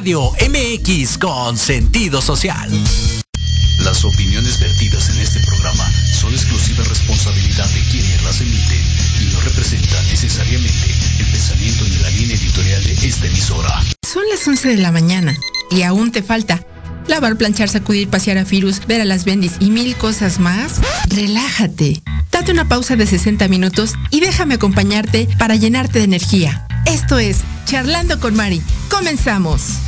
Radio MX con sentido social. Las opiniones vertidas en este programa son exclusiva responsabilidad de quienes las emiten y no representan necesariamente el pensamiento ni la línea editorial de esta emisora. Son las 11 de la mañana y aún te falta lavar, planchar, sacudir, pasear a Firus, ver a las bendis y mil cosas más, relájate. Date una pausa de 60 minutos y déjame acompañarte para llenarte de energía. Esto es Charlando con Mari. Comenzamos.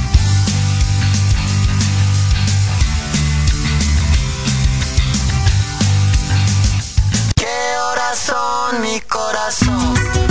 ¿Qué horas son mi corazón?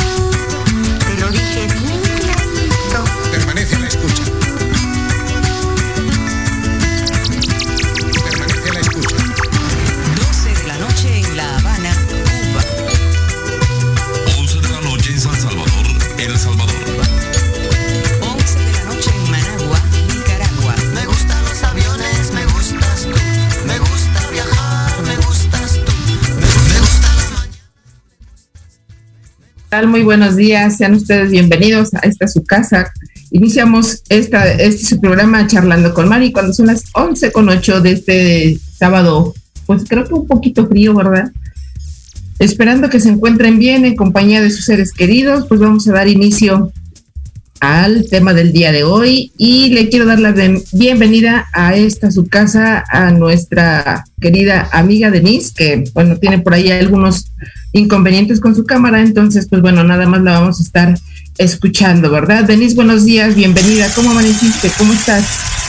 Tal? Muy buenos días, sean ustedes bienvenidos a esta su casa. Iniciamos esta, este su programa Charlando con Mari cuando son las 11 con 8 de este sábado, pues creo que un poquito frío, ¿verdad? Esperando que se encuentren bien en compañía de sus seres queridos, pues vamos a dar inicio al tema del día de hoy y le quiero dar la bienvenida a esta su casa a nuestra querida amiga Denise, que bueno, tiene por ahí algunos inconvenientes con su cámara, entonces pues bueno, nada más la vamos a estar escuchando, ¿verdad? Denise, buenos días, bienvenida, ¿cómo amaneciste? ¿Cómo estás?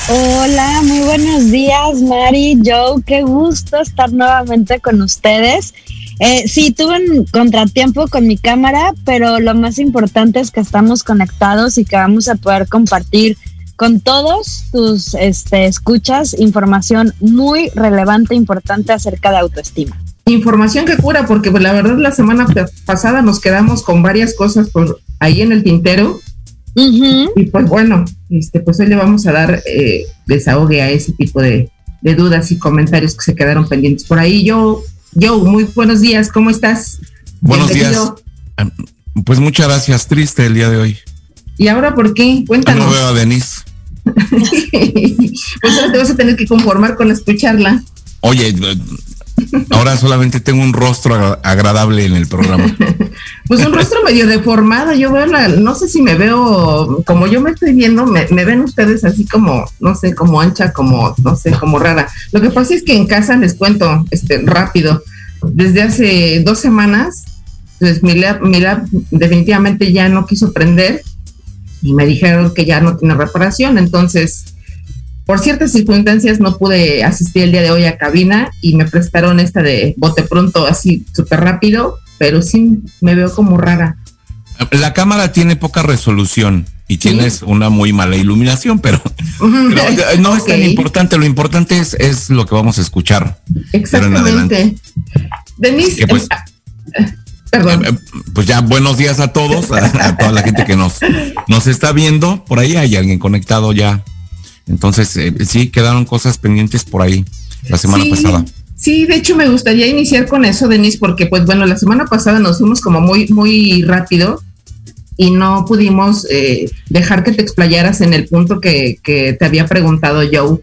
Hola, muy buenos días, Mari, Joe, qué gusto estar nuevamente con ustedes. Eh, sí, tuve un contratiempo con mi cámara, pero lo más importante es que estamos conectados y que vamos a poder compartir con todos tus este, escuchas información muy relevante, e importante acerca de autoestima. Información que cura, porque pues, la verdad la semana pa- pasada nos quedamos con varias cosas por ahí en el tintero y pues bueno, este, pues hoy le vamos a dar eh, desahogue a ese tipo de, de dudas y comentarios que se quedaron pendientes por ahí. Yo, yo, muy buenos días, ¿cómo estás? Buenos Bienvenido. días. Pues muchas gracias, triste el día de hoy. ¿Y ahora por qué? Cuéntanos. No veo a Denise. pues ahora te vas a tener que conformar con escucharla. Oye, ahora solamente tengo un rostro agra- agradable en el programa. Pues un rostro medio deformado, yo veo la, no sé si me veo, como yo me estoy viendo, me, me ven ustedes así como, no sé, como ancha, como, no sé, como rara. Lo que pasa es que en casa les cuento, este, rápido, desde hace dos semanas, pues mi lab, mi lab definitivamente ya no quiso prender y me dijeron que ya no tiene reparación, entonces, por ciertas circunstancias no pude asistir el día de hoy a cabina y me prestaron esta de bote pronto así súper rápido, pero sí me veo como rara. La cámara tiene poca resolución y tienes una muy mala iluminación, pero, pero, no es tan importante. Lo importante es, es lo que vamos a escuchar. Exactamente. Denise, pues- eh, perdón. Eh, Pues ya buenos días a todos, a, a toda la gente que nos, nos está viendo. Por ahí hay alguien conectado ya. Entonces, eh, sí, quedaron cosas pendientes por ahí la semana Sí, pasada. Sí, de hecho me gustaría iniciar con eso, Denise, porque pues bueno, la semana pasada nos fuimos como muy, muy rápido y no pudimos eh, dejar que te explayaras en el punto que, que te había preguntado Joe.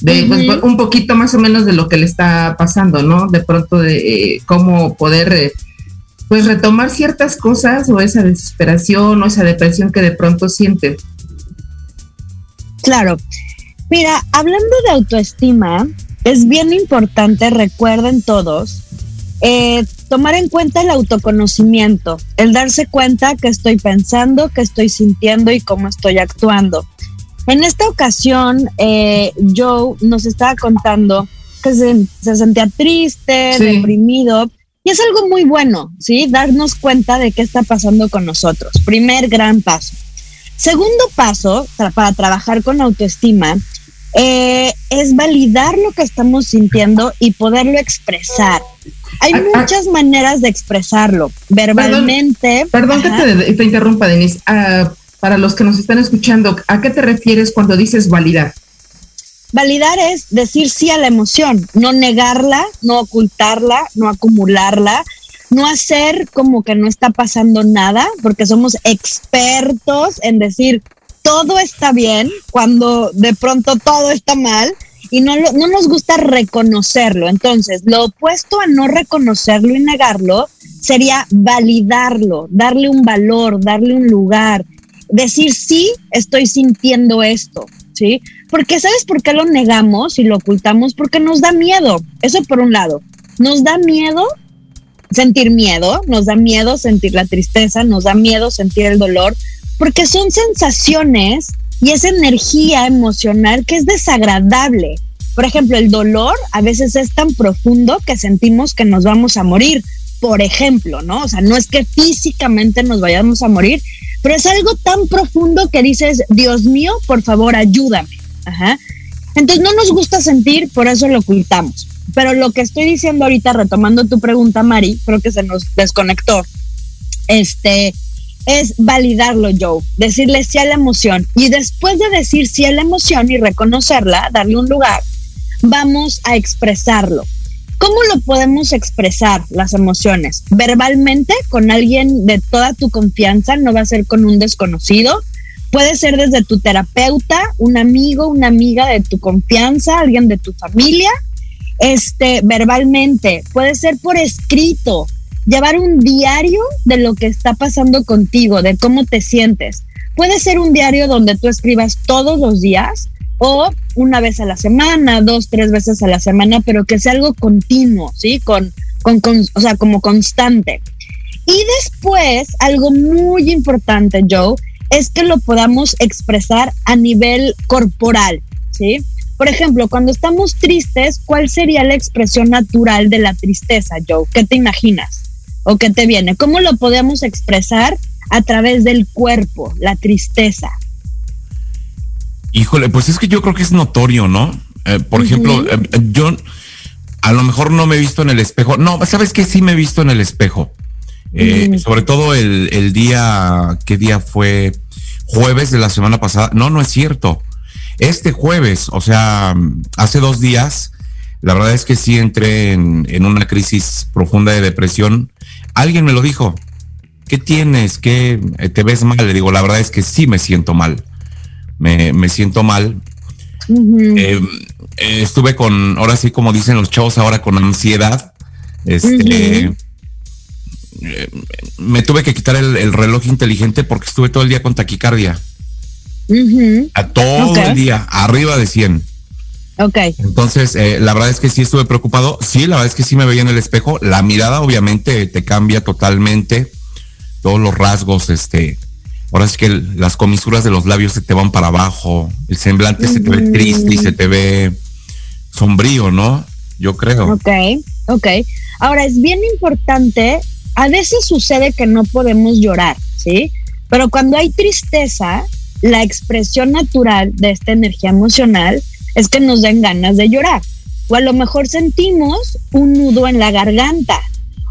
De pues, un poquito más o menos de lo que le está pasando, ¿no? De pronto de eh, cómo poder eh, pues retomar ciertas cosas o esa desesperación o esa depresión que de pronto siente. Claro. Mira, hablando de autoestima, es bien importante, recuerden todos, eh, tomar en cuenta el autoconocimiento, el darse cuenta que estoy pensando, que estoy sintiendo y cómo estoy actuando. En esta ocasión, eh, Joe nos estaba contando que se, se sentía triste, Sí. deprimido, y es algo muy bueno, ¿sí? Darnos cuenta de qué está pasando con nosotros. Primer gran paso. Segundo paso tra- para trabajar con autoestima eh, es validar lo que estamos sintiendo y poderlo expresar. Hay Ah, ah. muchas maneras de expresarlo, verbalmente. Perdón que te interrumpa, Denise. Ah, para los que nos están escuchando, ¿a qué te refieres cuando dices validar? Validar es decir sí a la emoción, no negarla, no ocultarla, no acumularla, no hacer como que no está pasando nada, porque somos expertos en decir todo está bien cuando de pronto todo está mal y no, lo- no nos gusta reconocerlo. Entonces, lo opuesto a no reconocerlo y negarlo sería validarlo, darle un valor, darle un lugar, decir sí, estoy sintiendo esto, ¿sí? Porque ¿sabes por qué lo negamos y lo ocultamos? Porque nos da miedo. Eso por un lado. Nos da miedo sentir miedo, nos da miedo sentir la tristeza, nos da miedo sentir el dolor, porque son sensaciones y esa energía emocional que es desagradable. Por ejemplo, el dolor a veces es tan profundo que sentimos que nos vamos a morir. Por ejemplo, ¿no? O sea, no es que físicamente nos vayamos a morir, pero es algo tan profundo que dices, Dios mío, por favor, ayúdame. Ajá. Entonces no nos gusta sentir, por eso lo ocultamos. Pero lo que estoy diciendo ahorita, retomando tu pregunta, Mari, creo que se nos desconectó. Este es validarlo, Joe, decirle sí a la emoción. Y después de decir sí a la emoción y reconocerla, darle un lugar, vamos a expresarlo. ¿Cómo lo podemos expresar las emociones? Verbalmente, con alguien de toda tu confianza, no va a ser con un desconocido. Puede ser desde tu terapeuta, un amigo, una amiga de tu confianza, alguien de tu familia. Este, verbalmente, puede ser por escrito, llevar un diario de lo que está pasando contigo, de cómo te sientes. Puede ser un diario donde tú escribas todos los días o una vez a la semana, dos, tres veces a la semana, pero que sea algo continuo, ¿sí? Con, con, o sea, como constante. Y después, algo muy importante, Joe, es que lo podamos expresar a nivel corporal, ¿sí? Por ejemplo, cuando estamos tristes, ¿cuál sería la expresión natural de la tristeza, Joe? ¿Qué te imaginas? ¿O qué te viene? ¿Cómo lo podemos expresar a través del cuerpo, la tristeza? Híjole, pues es que yo creo que es notorio, ¿no? Eh, por ejemplo, eh, yo a lo mejor no me he visto en el espejo. No, ¿sabes qué? Sí me he visto en el espejo. Eh. Sobre todo el, el día, ¿qué día fue? Jueves de la semana pasada. No, no es cierto. Este jueves, o sea, hace dos días, la verdad es que sí entré en, en una crisis profunda de depresión. Alguien me lo dijo. ¿Qué tienes? ¿Qué eh, te ves mal? Le digo, la verdad es que sí me siento mal. Me, me siento mal. Eh, eh, estuve con, ahora sí, como dicen los chavos, ahora con ansiedad. Este, me tuve que quitar el, el reloj inteligente porque estuve todo el día con taquicardia. A todo el día, arriba de 100. Ok. Entonces, eh, la verdad es que sí estuve preocupado. Sí, la verdad es que sí me veía en el espejo. La mirada, obviamente, te cambia totalmente. Todos los rasgos, este. Ahora es que el- las comisuras de los labios se te van para abajo. El semblante se te ve triste y se te ve sombrío, ¿no? Yo creo. Ok, ok. Ahora es bien importante, a veces sucede que no podemos llorar, ¿sí? Pero cuando hay tristeza, la expresión natural de esta energía emocional es que nos den ganas de llorar. O a lo mejor sentimos un nudo en la garganta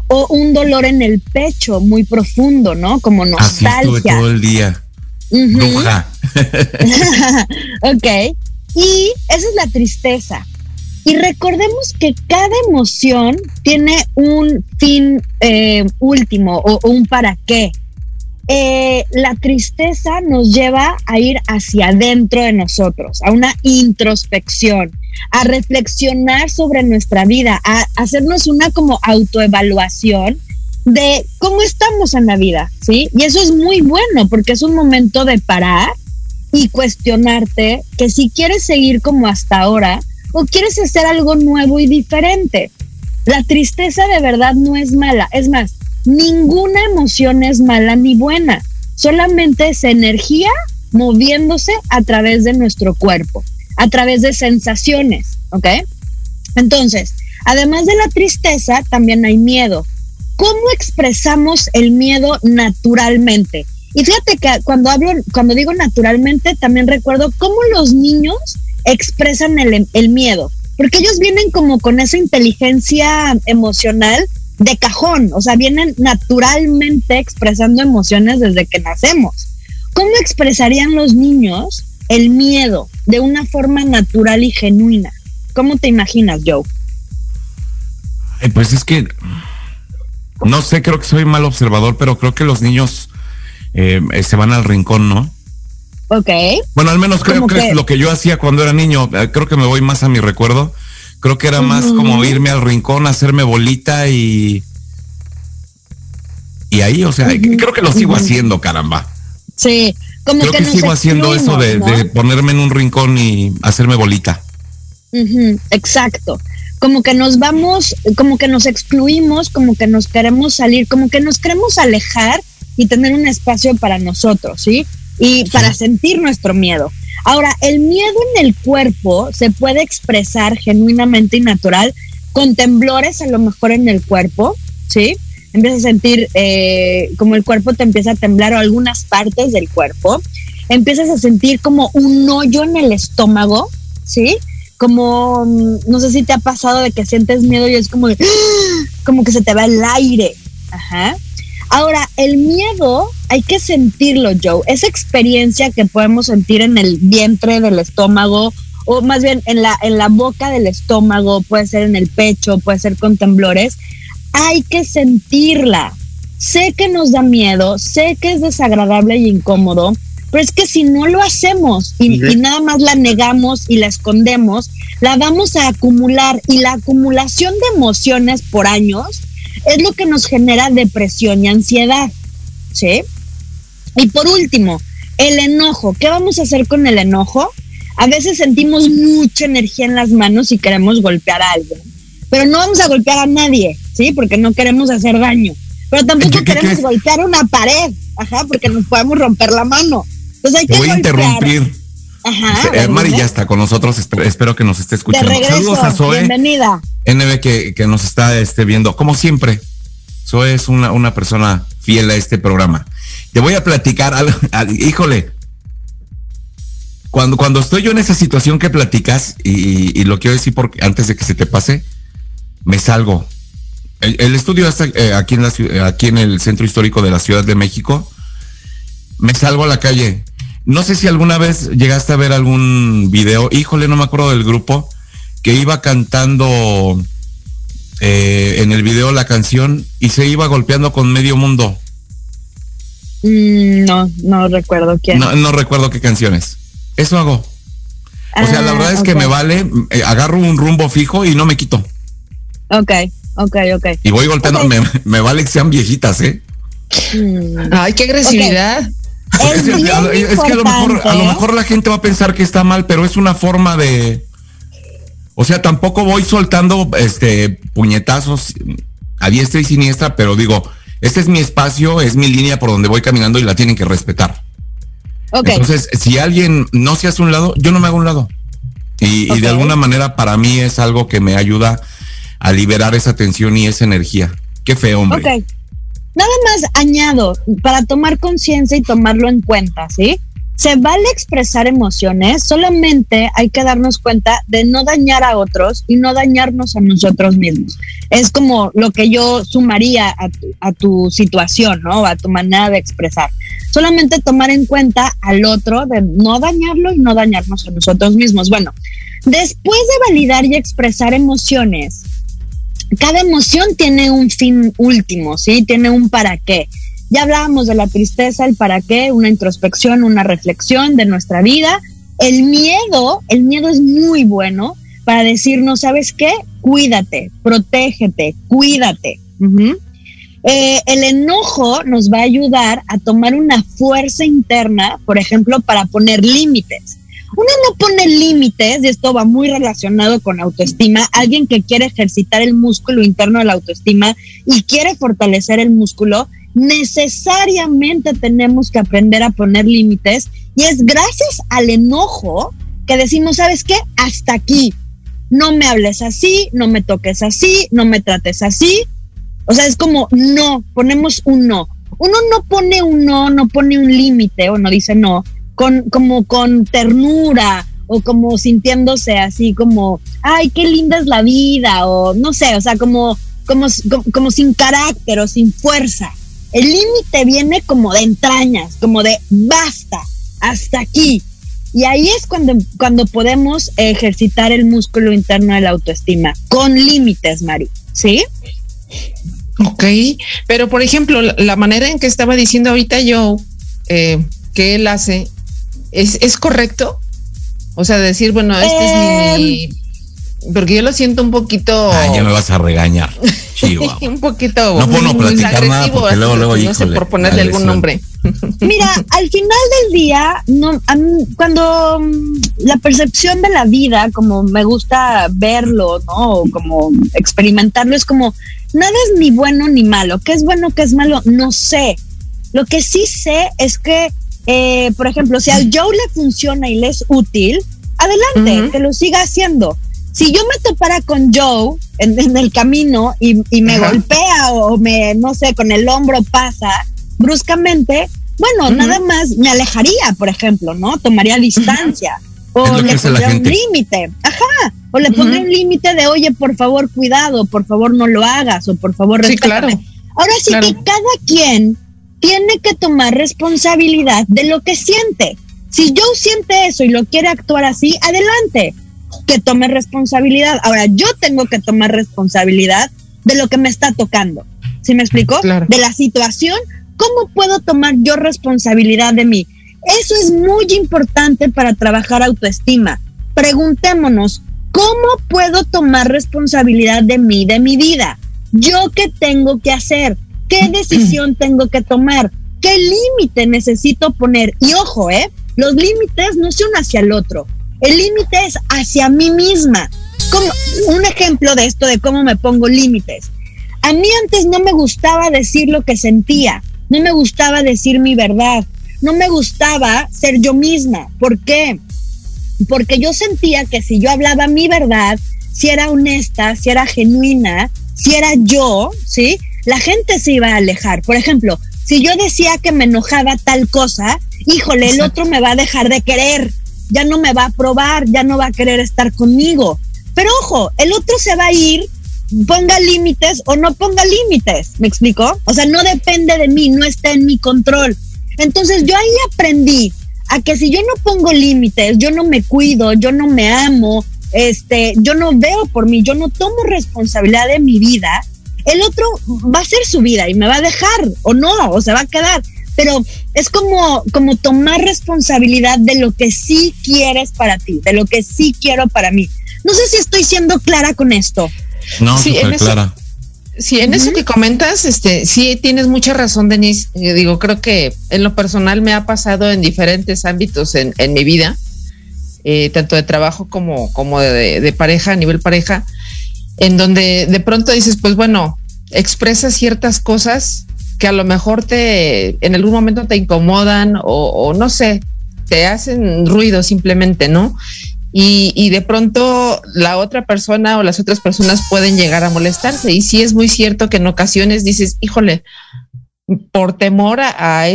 o un dolor en el pecho muy profundo, ¿no? Como Así estuve nostalgia. todo el día. Bruja. ok. Y esa es la tristeza. Y recordemos que cada emoción tiene un fin eh, último o, o un para qué. Eh, la tristeza nos lleva a ir hacia adentro de nosotros, a una introspección, a reflexionar sobre nuestra vida, a hacernos una como autoevaluación de cómo estamos en la vida, ¿sí? Y eso es muy bueno porque es un momento de parar y cuestionarte que si quieres seguir como hasta ahora o quieres hacer algo nuevo y diferente. La tristeza de verdad no es mala, es más, ninguna emoción es mala ni buena, solamente es energía moviéndose a través de nuestro cuerpo, a través de sensaciones, ¿ok? Entonces, además de la tristeza, también hay miedo. ¿Cómo expresamos el miedo naturalmente? Y fíjate que cuando hablo, cuando digo naturalmente, también recuerdo cómo los niños expresan el, miedo, porque ellos vienen como con esa inteligencia emocional de cajón, o sea, vienen naturalmente expresando emociones desde que nacemos. ¿Cómo expresarían los niños el miedo de una forma natural y genuina? ¿Cómo te imaginas, Joe? Pues es que No sé, creo que soy mal observador, pero creo que los niños eh, eh, se van al rincón, ¿no? Ok. Bueno, al menos creo que, que- es lo que yo hacía cuando era niño. Eh, Creo que me voy más a mi recuerdo. Creo que era más como irme al rincón, hacerme bolita y. Y ahí, o sea, creo que lo sigo haciendo, caramba. Sí, como Creo que, sigo haciendo eso de, ponerme en un rincón y hacerme bolita. Ujú, exacto. Como que nos vamos, como que nos excluimos, como que nos queremos salir, como que nos queremos alejar y tener un espacio para nosotros, ¿sí? Y para sentir nuestro miedo. Ahora, el miedo en el cuerpo se puede expresar genuinamente y natural con temblores a lo mejor en el cuerpo, ¿sí? Empiezas a sentir eh, como el cuerpo te empieza a temblar o algunas partes del cuerpo. Empiezas a sentir como un hoyo en el estómago, ¿sí? Como, mm, no sé si te ha pasado de que sientes miedo y es como, de, como que se te va el aire. Ajá. Ahora, el miedo hay que sentirlo, Joe. Esa experiencia que podemos sentir en el vientre del estómago, o más bien en la, en la boca del estómago, puede ser en el pecho, puede ser con temblores, hay que sentirla. Sé que nos da miedo, sé que es desagradable y incómodo, pero es que si no lo hacemos y, y nada más la negamos y la escondemos, la vamos a acumular y la acumulación de emociones por años es lo que nos genera depresión y ansiedad. ¿Sí? Y por último, el enojo. ¿Qué vamos a hacer con el enojo? A veces sentimos mucha energía en las manos y queremos golpear a alguien, pero no vamos a golpear a nadie, ¿sí? Porque no queremos hacer daño. Pero tampoco ¿Qué- qué queremos golpear una pared, ajá, porque nos podemos romper la mano. Entonces hay que voy a interrumpir. Ajá. Eh, Mari ya está con nosotros, esp- espero que nos esté De escuchando. regreso, Saludos a Zoe, bienvenida. NB que, que nos está este, viendo, como siempre. Zoe es una, una persona fiel a este programa. Te voy a platicar algo, al- híjole. Cuando, cuando estoy yo en esa situación que platicas, y, y lo quiero decir porque antes de que se te pase, me salgo. El, estudio está eh, aquí, en la, aquí en el centro histórico de la Ciudad de México. Me salgo a la calle. No sé si alguna vez llegaste a ver algún video, híjole, no me acuerdo del grupo, que iba cantando eh, en el video la canción y se iba golpeando con medio mundo. Mm, no, no recuerdo quién. No, no recuerdo qué canciones. Eso hago. O sea, la Ah, verdad es que me vale, eh, agarro un rumbo fijo y no me quito. Ok, ok, ok. Y voy golpeando, me, me vale que sean viejitas, ¿eh? Mm. Ay, qué agresividad. Es Es, bien es que a lo, mejor, a lo mejor la gente va a pensar que está mal, pero es una forma de. O sea, tampoco voy soltando este puñetazos a diestra y siniestra, pero digo, este es mi espacio, es mi línea por donde voy caminando y la tienen que respetar. Ok, Entonces, si alguien no se hace un lado, yo no me hago un lado. Y, de alguna manera para mí es algo que me ayuda a liberar esa tensión y esa energía. Qué feo, hombre. ok. Nada más añado para tomar conciencia y tomarlo en cuenta, ¿sí? Se vale expresar emociones, solamente hay que darnos cuenta de no dañar a otros y no dañarnos a nosotros mismos. Es como lo que yo sumaría a tu, situación, ¿no? A tu manera de expresar. Solamente tomar en cuenta al otro, de no dañarlo y no dañarnos a nosotros mismos. Bueno, después de validar y expresar emociones, cada emoción tiene un fin último, ¿sí? Tiene un para qué. Ya hablábamos de la tristeza, el para qué, una introspección, una reflexión de nuestra vida. El miedo, el miedo es muy bueno para decirnos, ¿sabes qué? Cuídate, protégete, cuídate. Eh, el enojo nos va a ayudar a tomar una fuerza interna, por ejemplo, para poner límites. Uno no pone límites, y esto va muy relacionado con autoestima. Alguien que quiere ejercitar el músculo interno de la autoestima y quiere fortalecer el músculo, necesariamente tenemos que aprender a poner límites. Y es gracias al enojo que decimos, ¿sabes qué? Hasta aquí. No me hables así, no me toques así, no me trates así. O sea, es como no, ponemos un no. Uno no pone un no, no pone un límite o no dice no, con, como con ternura o como sintiéndose así como, ay, qué linda es la vida o no sé, o sea, como, como, como, como sin carácter o sin fuerza. El límite viene como de entrañas, como de basta, hasta aquí. Y ahí es cuando, cuando podemos ejercitar el músculo interno de la autoestima, con límites, Mari, ¿sí? Ok, pero por ejemplo, la, manera en que estaba diciendo ahorita yo eh, que él hace, ¿es, ¿es correcto? O sea, decir, bueno, este es mi... Porque yo lo siento un poquito... Ah, ya me vas a regañar. Chihuahua. un poquito... No puedo no pues, platicar nada agresivo, porque luego, así, luego, No sé, por ponerle algún nombre. Mira, al final del día, no, a mí, cuando mm, la percepción de la vida, como me gusta verlo, ¿no? O como experimentarlo, es como, nada es ni bueno ni malo. ¿Qué es bueno, qué es malo? No sé. Lo que sí sé es que, eh, por ejemplo, si al Joe le funciona y le es útil, adelante, que lo siga haciendo. Si yo me topara con Joe en, en el camino y, y me Ajá. golpea o me, no sé, con el hombro pasa bruscamente, bueno, nada más me alejaría, por ejemplo, ¿no? Tomaría distancia. O le pondría un límite. Ajá. O le pondría un límite de, oye, por favor, cuidado, por favor, no lo hagas, o por favor, Sí, respétame. claro. Ahora sí Claro. que cada quien tiene que tomar responsabilidad de lo que siente. Si Joe siente eso y lo quiere actuar así, adelante, que tome responsabilidad. Ahora yo tengo que tomar responsabilidad de lo que me está tocando. ¿Sí me explico? Claro. De la situación, ¿cómo puedo tomar yo responsabilidad de mí? Eso es muy importante para trabajar autoestima. Preguntémonos, ¿cómo puedo tomar responsabilidad de mí, de mi vida? ¿Yo qué tengo que hacer? ¿Qué decisión tengo que tomar? ¿Qué límite necesito poner? Y ojo, ¿eh? Los límites no son hacia el otro. El límite es hacia mí misma. Como un ejemplo de esto de cómo me pongo límites. A mí antes no me gustaba decir lo que sentía, no me gustaba decir mi verdad, no me gustaba ser yo misma. ¿Por qué? Porque yo sentía que si yo hablaba mi verdad, si era honesta, si era genuina, si era yo, ¿sí? La gente se iba a alejar. Por ejemplo, si yo decía que me enojaba tal cosa, híjole, el otro me va a dejar de querer, ya no me va a aprobar, ya no va a querer estar conmigo. Pero ojo, el otro se va a ir, ponga límites o no ponga límites, ¿me explico? O sea, no depende de mí, no está en mi control. Entonces yo ahí aprendí a que si yo no pongo límites, yo no me cuido, yo no me amo, este, yo no veo por mí, yo no tomo responsabilidad de mi vida, el otro va a hacer su vida y me va a dejar o no, o se va a quedar. Pero es como, como tomar responsabilidad de lo que sí quieres para ti, de lo que sí quiero para mí. No sé si estoy siendo clara con esto. No, Sí, en súper eso- clara. Sí, en eso que comentas, este, sí tienes mucha razón, Denise. Eh, digo, creo que en lo personal me ha pasado en diferentes ámbitos en, en mi vida, eh, tanto de trabajo como, como de, de pareja, a nivel pareja, en donde de pronto dices, pues bueno, expresas ciertas cosas que a lo mejor te, en algún momento te incomodan o, no sé, te hacen ruido simplemente, ¿no? y, de pronto la otra persona o las otras personas pueden llegar a molestarse. Y sí es muy cierto que en ocasiones dices, híjole, por temor a, a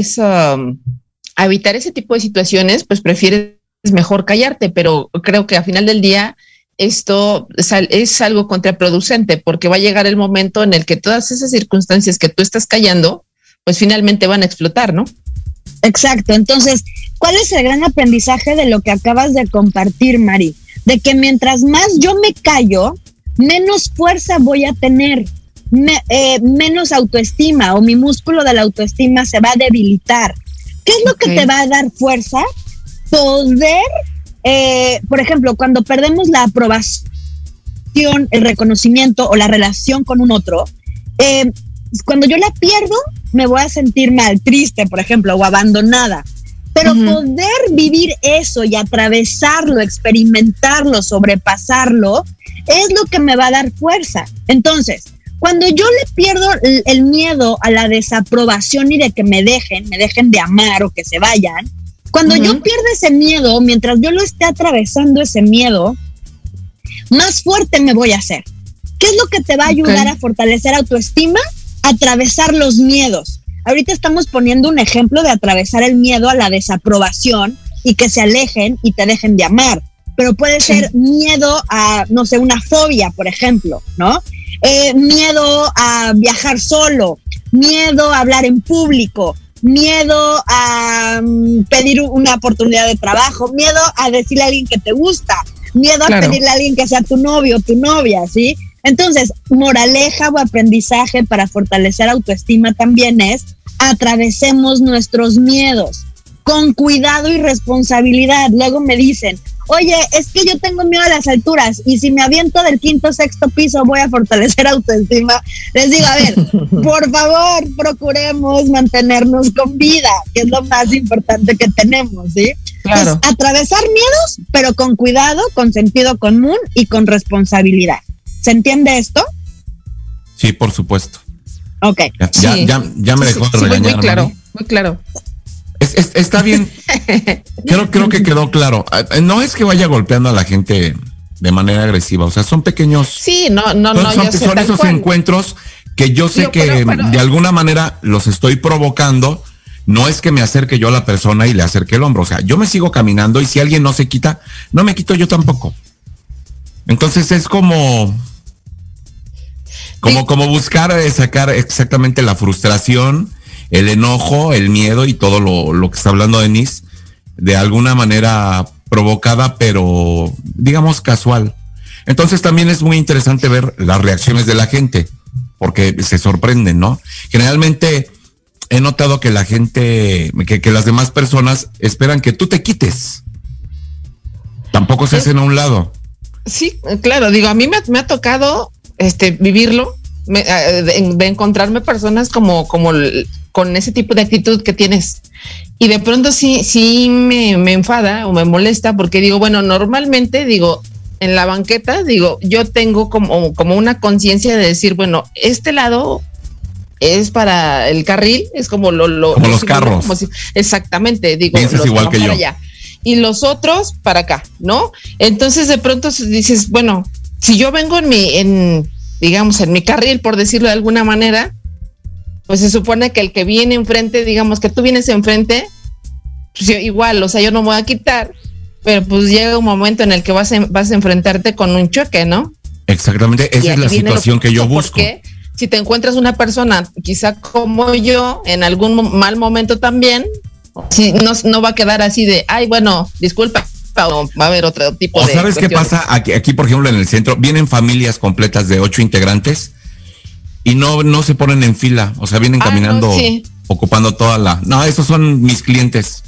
a evitar ese tipo de situaciones, pues prefieres mejor callarte, pero creo que a final del día esto es, al- es algo contraproducente porque va a llegar el momento en el que todas esas circunstancias que tú estás callando, pues finalmente van a explotar, ¿no? Exacto. Entonces, ¿cuál es el gran aprendizaje de lo que acabas de compartir, Mari? De que mientras más yo me callo, menos fuerza voy a tener, me- eh, menos autoestima o mi músculo de la autoestima se va a debilitar. ¿Qué es lo que te va a dar fuerza? Poder, eh, por ejemplo, cuando perdemos la aprobación, el reconocimiento o la relación con un otro, eh, cuando yo la pierdo, me voy a sentir mal, triste, por ejemplo, o abandonada. Pero Ujú. poder vivir eso y atravesarlo, experimentarlo, sobrepasarlo, es lo que me va a dar fuerza. Entonces, cuando yo le pierdo el miedo a la desaprobación y de que me dejen, me dejen de amar o que se vayan, cuando yo pierdo ese miedo, mientras yo lo esté atravesando ese miedo, más fuerte me voy a hacer. ¿Qué es lo que te va a ayudar a fortalecer autoestima? Atravesar los miedos. Ahorita estamos poniendo un ejemplo de atravesar el miedo a la desaprobación y que se alejen y te dejen de amar. Pero puede Sí. ser miedo a, no sé, una fobia, por ejemplo, ¿no? Eh, miedo a viajar solo, miedo a hablar en público, miedo a mm, pedir una oportunidad de trabajo, miedo a decirle a alguien que te gusta, miedo Claro. a pedirle a alguien que sea tu novio o tu novia, ¿sí? Entonces, moraleja o aprendizaje para fortalecer autoestima también es atravesemos nuestros miedos con cuidado y responsabilidad. Luego me dicen, oye, es que yo tengo miedo a las alturas y si me aviento del quinto sexto piso voy a fortalecer autoestima. Les digo, a ver, por favor, procuremos mantenernos con vida, que es lo más importante que tenemos, ¿sí? Claro. Entonces, atravesar miedos, pero con cuidado, con sentido común y con responsabilidad. ¿Se entiende esto? Sí, por supuesto. Ok. Ya, ya, Sí. ya, ya me dejó de Sí, muy, regañar. muy claro, Mari. muy claro. Es- es- está bien. creo, creo que quedó claro. Ah, No es que vaya golpeando a la gente de manera agresiva. O sea, son pequeños. Sí, no, no, son no, son- esos cual. encuentros que yo sé que pero- pero- de alguna manera los estoy provocando. No es que me acerque yo a la persona y le acerque el hombro. O sea, yo me sigo caminando y si alguien no se quita, no me quito yo tampoco. Entonces es como. Como, como buscar eh, sacar exactamente la frustración, el enojo, el miedo y todo lo, lo que está hablando Denise, de alguna manera provocada, pero digamos casual. Entonces también es muy interesante ver las reacciones de la gente, porque se sorprenden, ¿no? Generalmente he notado que la gente, que, que las demás personas esperan que tú te quites. Tampoco se hacen a un lado. Sí, claro, digo, a mí me, me ha tocado este vivirlo, me- eh, de, de encontrarme personas como, como con ese tipo de actitud que tienes. Y de pronto sí, sí me, me enfada o me molesta porque digo, bueno, normalmente digo, en la banqueta, digo, yo tengo como, como una conciencia de decir, bueno, este lado es para el carril, es como lo, lo Como los carros. como si- exactamente, digo, los igual que yo. allá. Y los otros para acá, ¿no? Entonces de pronto dices, bueno, si yo vengo en mi, en, digamos, en mi carril, por decirlo de alguna manera, pues se supone que el que viene enfrente, digamos que tú vienes enfrente, pues yo- igual, o sea, yo no me voy a quitar, pero pues llega un momento en el que vas a, vas a enfrentarte con un choque, ¿no? Exactamente, esa Y es la situación que yo busco. Porque si te encuentras una persona, quizá como yo, en algún mal momento también, si no, no va a quedar así de, ay, bueno, disculpa, o va a haber otro tipo ¿O de. sabes qué pasa? Aquí, aquí, por ejemplo, en el centro, vienen familias completas de ocho integrantes y no, no se ponen en fila. O sea, vienen Ah, no, caminando, sí. ocupando toda la. No, esos son mis clientes.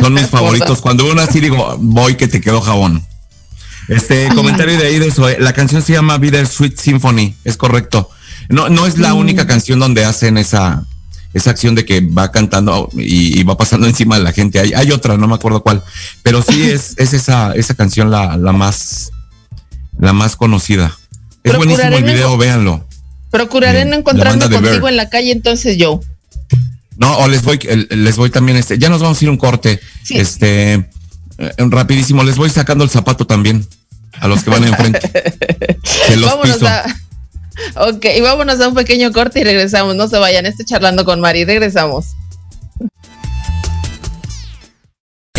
Son mis favoritos. Cuando uno así digo, voy que te quedó jabón. Este comentario de ahí de eso, la canción se llama Bitter Sweet Symphony, es correcto. No, no es la Mm. única canción donde hacen esa, esa acción de que va cantando y, y va pasando encima de la gente. Hay, hay otra, no me acuerdo cuál, pero sí es, es esa, esa canción la, la más, la más conocida. Es buenísimo el video, véanlo. Procuraré no encontrarme contigo en la calle, entonces yo. No, o les voy, les voy también, este, ya nos vamos a ir un corte. Sí. Este, eh, rapidísimo, les voy sacando el zapato también a los que van enfrente. Se los vámonos piso. a. Ok, y vámonos a un pequeño corte y regresamos. No se vayan, estoy charlando con Mari. Regresamos.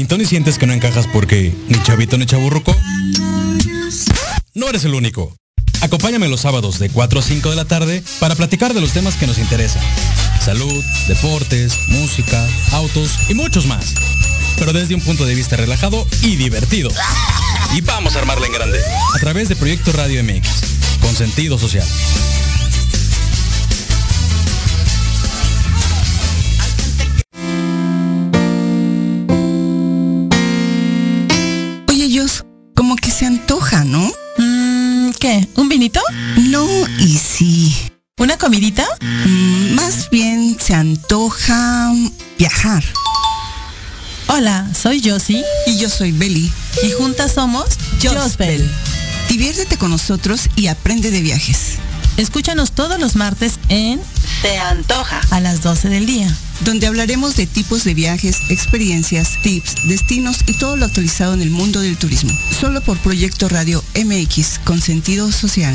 ¿Treintón y sientes que no encajas porque ni chavito ni chaburruco? No eres el único. Acompáñame los sábados de 4 a 5 de la tarde para platicar de los temas que nos interesan. Salud, deportes, música, autos y muchos más. Pero desde un punto de vista relajado y divertido. Y vamos a armarla en grande. A través de Proyecto Radio MX, con sentido social. ¿Una comidita? Mm, más bien se antoja viajar. Hola, soy Josie. Y yo soy Beli. Y juntas somos Jospel. Diviértete con nosotros y aprende de viajes. Escúchanos todos los martes en Te antoja. a las 12 del día. Donde hablaremos de tipos de viajes, experiencias, tips, destinos y todo lo actualizado en el mundo del turismo. Solo por Proyecto Radio MX con sentido social.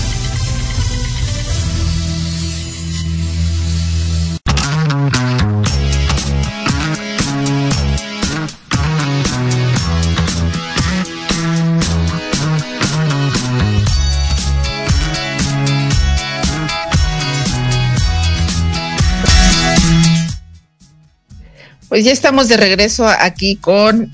Pues ya estamos de regreso aquí con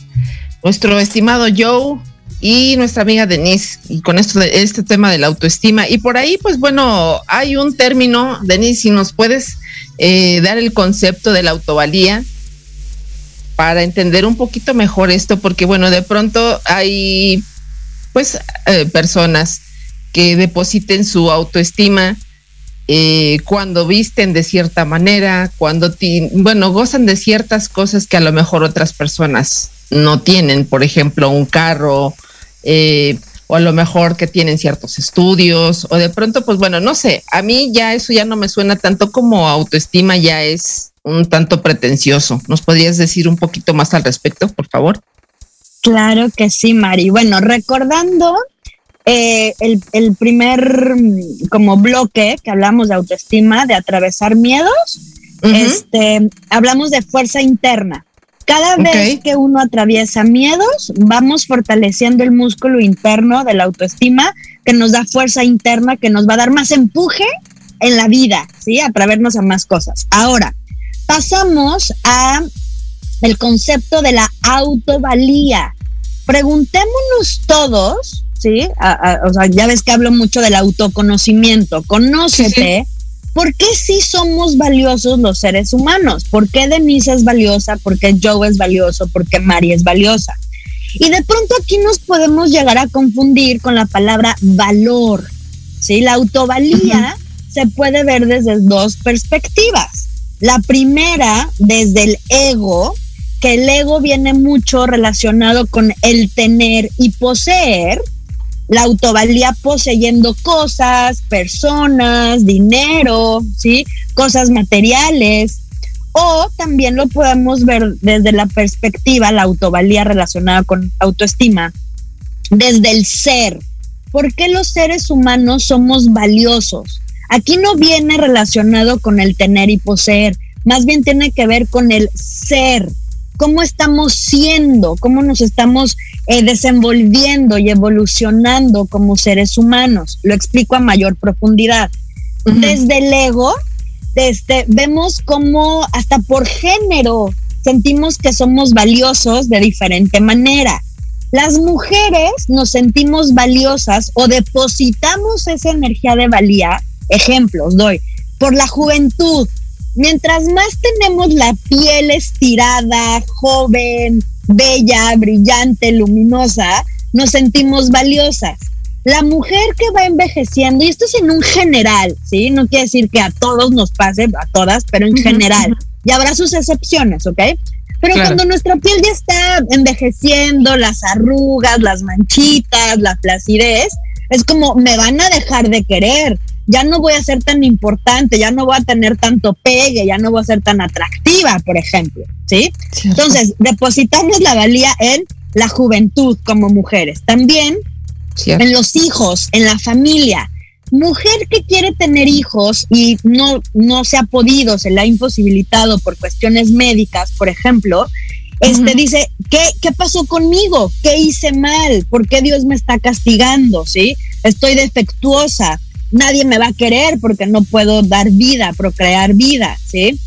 nuestro estimado Joe y nuestra amiga Denise y con esto este tema de la autoestima. Y por ahí pues bueno hay un término Denise si nos puedes eh, dar el concepto de la autovalía para entender un poquito mejor esto porque bueno de pronto hay pues eh, personas que depositen su autoestima eh, cuando visten de cierta manera, cuando, bueno, gozan de ciertas cosas que a lo mejor otras personas no tienen, por ejemplo, un carro, eh, o a lo mejor que tienen ciertos estudios, o de pronto, pues bueno, no sé, a mí ya eso ya no me suena tanto como autoestima, ya es un tanto pretencioso. ¿Nos podrías decir un poquito más al respecto, por favor? Claro que sí, Mari. Bueno, recordando eh, el, el primer mm, como bloque que hablamos de autoestima, de atravesar miedos, este, hablamos de fuerza interna. Cada vez que uno atraviesa miedos, vamos fortaleciendo el músculo interno de la autoestima que nos da fuerza interna, que nos va a dar más empuje en la vida, ¿sí? Atravernos a más cosas. Ahora, pasamos a el concepto de la autovalía. Preguntémonos todos, ¿sí? A- a- o sea, ya ves que hablo mucho del autoconocimiento. Conócete. ¿Por qué sí somos valiosos los seres humanos? ¿Por qué Denise es valiosa? ¿Por qué Joe es valioso? ¿Por qué Mari es valiosa? Y de pronto aquí nos podemos llegar a confundir con la palabra valor. ¿sí? La autovalía se puede ver desde dos perspectivas. La primera, desde el ego, que el ego viene mucho relacionado con el tener y poseer, la autovalía poseyendo cosas, personas, dinero, ¿sí? Cosas materiales. O también lo podemos ver desde la perspectiva, la autovalía relacionada con autoestima, desde el ser. ¿Por qué los seres humanos somos valiosos? Aquí no viene relacionado con el tener y poseer, más bien tiene que ver con el ser, cómo estamos siendo, cómo nos estamos eh, desenvolviendo y evolucionando como seres humanos. Lo explico a mayor profundidad. Desde el ego, desde, vemos cómo hasta por género sentimos que somos valiosos de diferente manera. Las mujeres nos sentimos valiosas o depositamos esa energía de valía. Ejemplos doy, por la juventud. Mientras más tenemos la piel estirada, joven, bella, brillante, luminosa, nos sentimos valiosas. La mujer que va envejeciendo, y esto es en un general, ¿sí? No quiere decir que a todos nos pase, a todas, pero en general. Y habrá sus excepciones, ¿ok? Pero Claro. cuando nuestra piel ya está envejeciendo, las arrugas, las manchitas, la flacidez, es como me van a dejar de querer, ya no voy a ser tan importante, ya no voy a tener tanto pegue, ya no voy a ser tan atractiva, por ejemplo, ¿sí? Entonces, depositamos la valía en la juventud como mujeres, también en los hijos, en la familia. mujer que quiere tener hijos y no, no se ha podido, se le ha imposibilitado por cuestiones médicas, por ejemplo, este dice, ¿qué, ¿qué pasó conmigo? ¿Qué hice mal? ¿Por qué Dios me está castigando? ¿Sí? Estoy defectuosa, nadie me va a querer porque no puedo dar vida, procrear vida, ¿sí?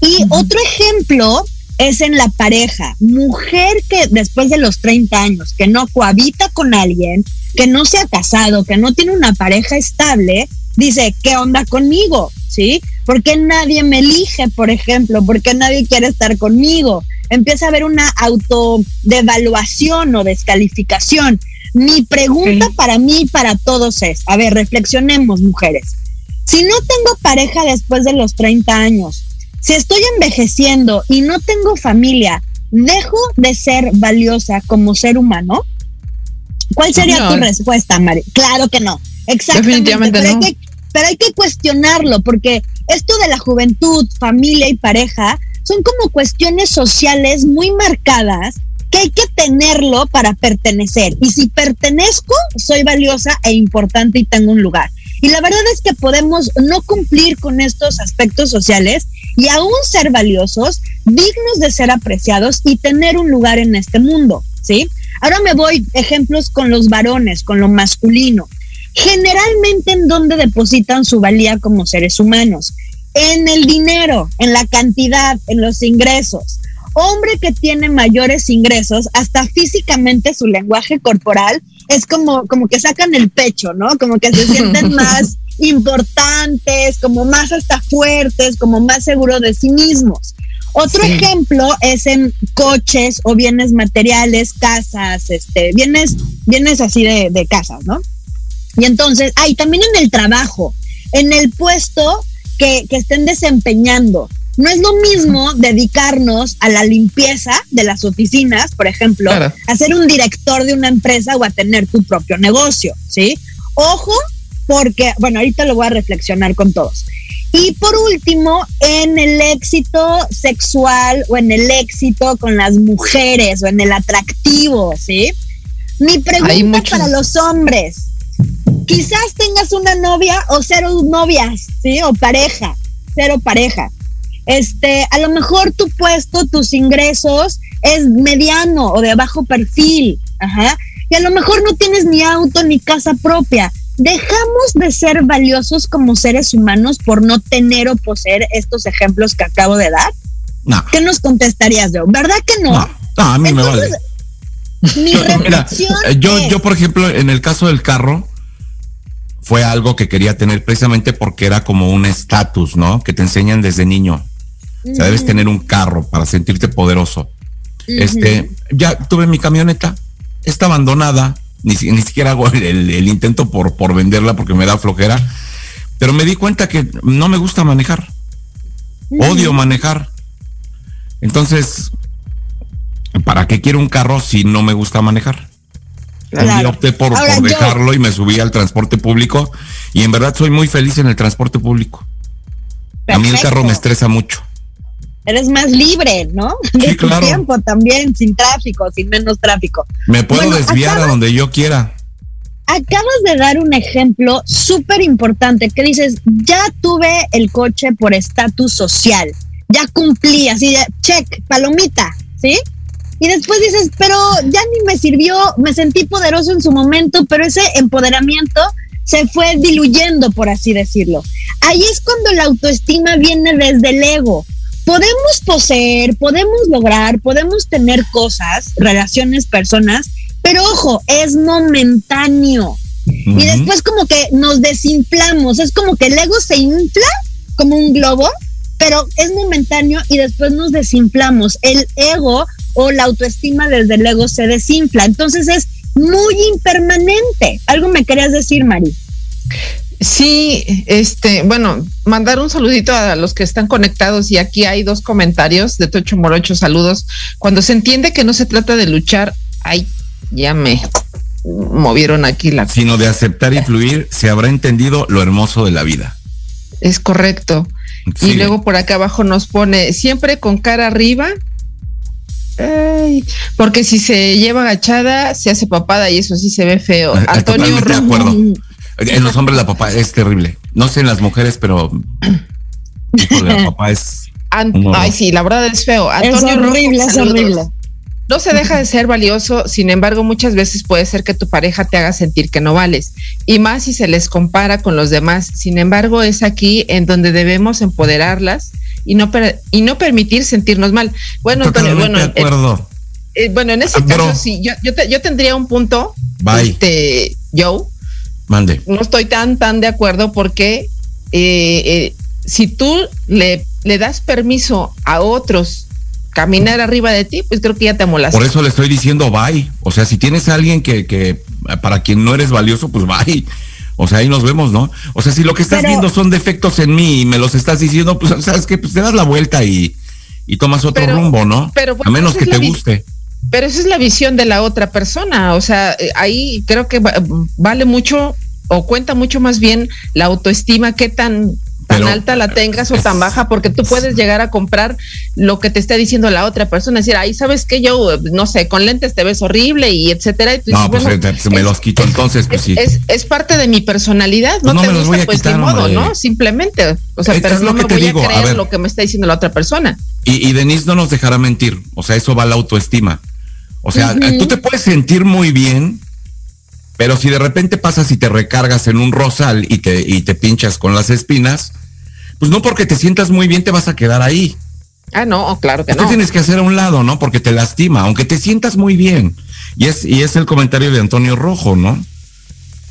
Y otro ejemplo es en la pareja, mujer que después de los 30 años, que no cohabita con alguien, que no se ha casado, que no tiene una pareja estable, dice, ¿qué onda conmigo? ¿Sí? ¿Por qué nadie me elige, por ejemplo? ¿Por qué nadie quiere estar conmigo? Empieza a haber una autodevaluación o descalificación. Mi pregunta para mí y para todos es, a ver, reflexionemos, mujeres. Si no tengo pareja después de los 30 años, si estoy envejeciendo y no tengo familia, ¿dejo de ser valiosa como ser humano? ¿Cuál sería No. tu respuesta, Mari? Claro que no. Exactamente. Definitivamente pero, no. hay que, pero hay que cuestionarlo, porque esto de la juventud, familia y pareja son como cuestiones sociales muy marcadas que hay que tenerlo para pertenecer. Y si pertenezco, soy valiosa e importante y tengo un lugar. Y la verdad es que podemos no cumplir con estos aspectos sociales y aún ser valiosos, dignos de ser apreciados y tener un lugar en este mundo, ¿sí? Ahora me voy ejemplos con los varones, con lo masculino. Generalmente en donde depositan su valía como seres humanos, en el dinero, en la cantidad, en los ingresos. Hombre que tiene mayores ingresos, hasta físicamente su lenguaje corporal es como, como que sacan el pecho, ¿no? Como que se sienten más importantes, como más hasta fuertes, como más seguros de sí mismos. Otro Sí. ejemplo es en coches o bienes materiales, casas, este, bienes, bienes así de, de casas, ¿no? Y entonces, hay también en el trabajo, en el puesto que, que estén desempeñando. No es lo mismo dedicarnos a la limpieza de las oficinas, por ejemplo, Claro. a ser un director de una empresa o a tener tu propio negocio, ¿sí? Ojo, porque, bueno, ahorita lo voy a reflexionar con todos. Y por último, en el éxito sexual o en el éxito con las mujeres o en el atractivo, ¿sí? Mi pregunta para los hombres, quizás tengas una novia o cero novias, ¿sí? O pareja, cero pareja. Este, a lo mejor tu puesto, tus ingresos es mediano o de bajo perfil, ajá. Y a lo mejor no tienes ni auto ni casa propia. Dejamos de ser valiosos como seres humanos por no tener o poseer estos ejemplos que acabo de dar. No, ¿Qué nos contestarías, Leo? ¿Verdad que no? no, no, a mí me vale. Mi Mira, reflexión eh, yo, yo, por ejemplo, en el caso del carro, fue algo que quería tener precisamente porque era como un estatus, ¿no? Que te enseñan desde niño. O sea, debes tener un carro para sentirte poderoso. Este, ya tuve mi camioneta, está abandonada, ni, ni siquiera hago el, el- el intento por, por venderla porque me da flojera, pero me di cuenta que no me gusta manejar, odio manejar. Entonces, ¿para qué quiero un carro si no me gusta manejar? Un día Claro. opté por, Ahora, por yo- dejarlo y me subí al transporte público y en verdad soy muy feliz en el transporte público. A mí el carro me estresa mucho. Eres más libre, ¿no? Sí, De tu claro. tiempo también, sin tráfico, sin menos tráfico. Me puedo Bueno, desviar a donde yo quiera. Acabas de dar un ejemplo súper importante que dices, ya tuve el coche por estatus social, ya cumplí, así de check, palomita, ¿sí? Y después dices, pero ya ni me sirvió, me sentí poderoso en su momento, pero ese empoderamiento se fue diluyendo, por así decirlo. Ahí es cuando la autoestima viene desde el ego. Podemos poseer, podemos lograr, podemos tener cosas, relaciones, personas, pero ojo, es momentáneo. Y después como que nos desinflamos, es como que el ego se infla como un globo, pero es momentáneo y después nos desinflamos. El ego o la autoestima desde el ego se desinfla, entonces es muy impermanente. Algo me querías decir, Mari. Sí, este, bueno, mandar un saludito a los que están conectados y aquí hay dos comentarios de Tocho Morocho, saludos. Cuando se entiende que no se trata de luchar, ay, ya me movieron aquí la... Sino de aceptar y fluir, se habrá entendido lo hermoso de la vida. Es correcto. Sí. Y luego por acá abajo nos pone siempre con cara arriba. Ay, porque si se lleva agachada, se hace papada y eso sí se ve feo. Ah, Antonio Romo. En los hombres la papá es terrible. No sé en las mujeres, pero híjole, la papá es. Ay, sí, la verdad es feo. Es Antonio Rojo, horrible, es saludos. horrible. No se deja de ser valioso, sin embargo, muchas veces puede ser que tu pareja te haga sentir que no vales, y más si se les compara con los demás. Sin embargo, es aquí en donde debemos empoderarlas y no per- y no permitir sentirnos mal. Bueno, Antonio, bueno, de eh, acuerdo. eh, bueno, en ese Ah, caso sí, yo, yo, te- yo tendría un punto, Bye. este, Joe, Mande. no estoy tan, tan de acuerdo porque eh, eh, si tú le, le das permiso a otros caminar arriba de ti, pues creo que ya te amolaste. Por eso le estoy diciendo bye. O sea, si tienes a alguien que, que para quien no eres valioso, pues bye. O sea, ahí nos vemos, ¿no? O sea, si lo que estás Pero- viendo son defectos en mí y me los estás diciendo, pues sabes que pues te das la vuelta y, y tomas otro Pero- rumbo, ¿no? pero, a menos que es te guste. Pero esa es la visión de la otra persona. O sea, eh, ahí creo que va- vale mucho o cuenta mucho más bien la autoestima, qué tan, tan Pero- alta la tengas o tan baja, porque tú puedes llegar a comprar lo que te está diciendo la otra persona. Decir, ahí sabes que yo, no sé, con lentes te ves horrible y etcétera. Y tú No, dices, pues bueno, eh, me los quito entonces, pues es, sí. es, es parte de mi personalidad, no, no te me gusta, voy a pues quitar, ni modo. ¿no? Simplemente. O sea, pero no me voy digo, a creer lo que me está diciendo la otra persona. Y, y Denise no nos dejará mentir. O sea, eso va a la autoestima. O sea, Ujú. tú te puedes sentir muy bien, pero si de repente pasas y te recargas en un rosal y te, y te pinchas con las espinas, pues no porque te sientas muy bien te vas a quedar ahí. Ah, no, claro que no. tienes que hacer a un lado, ¿no? Porque te lastima, aunque te sientas muy bien. Y es, y es el comentario de Antonio Rojo, ¿no?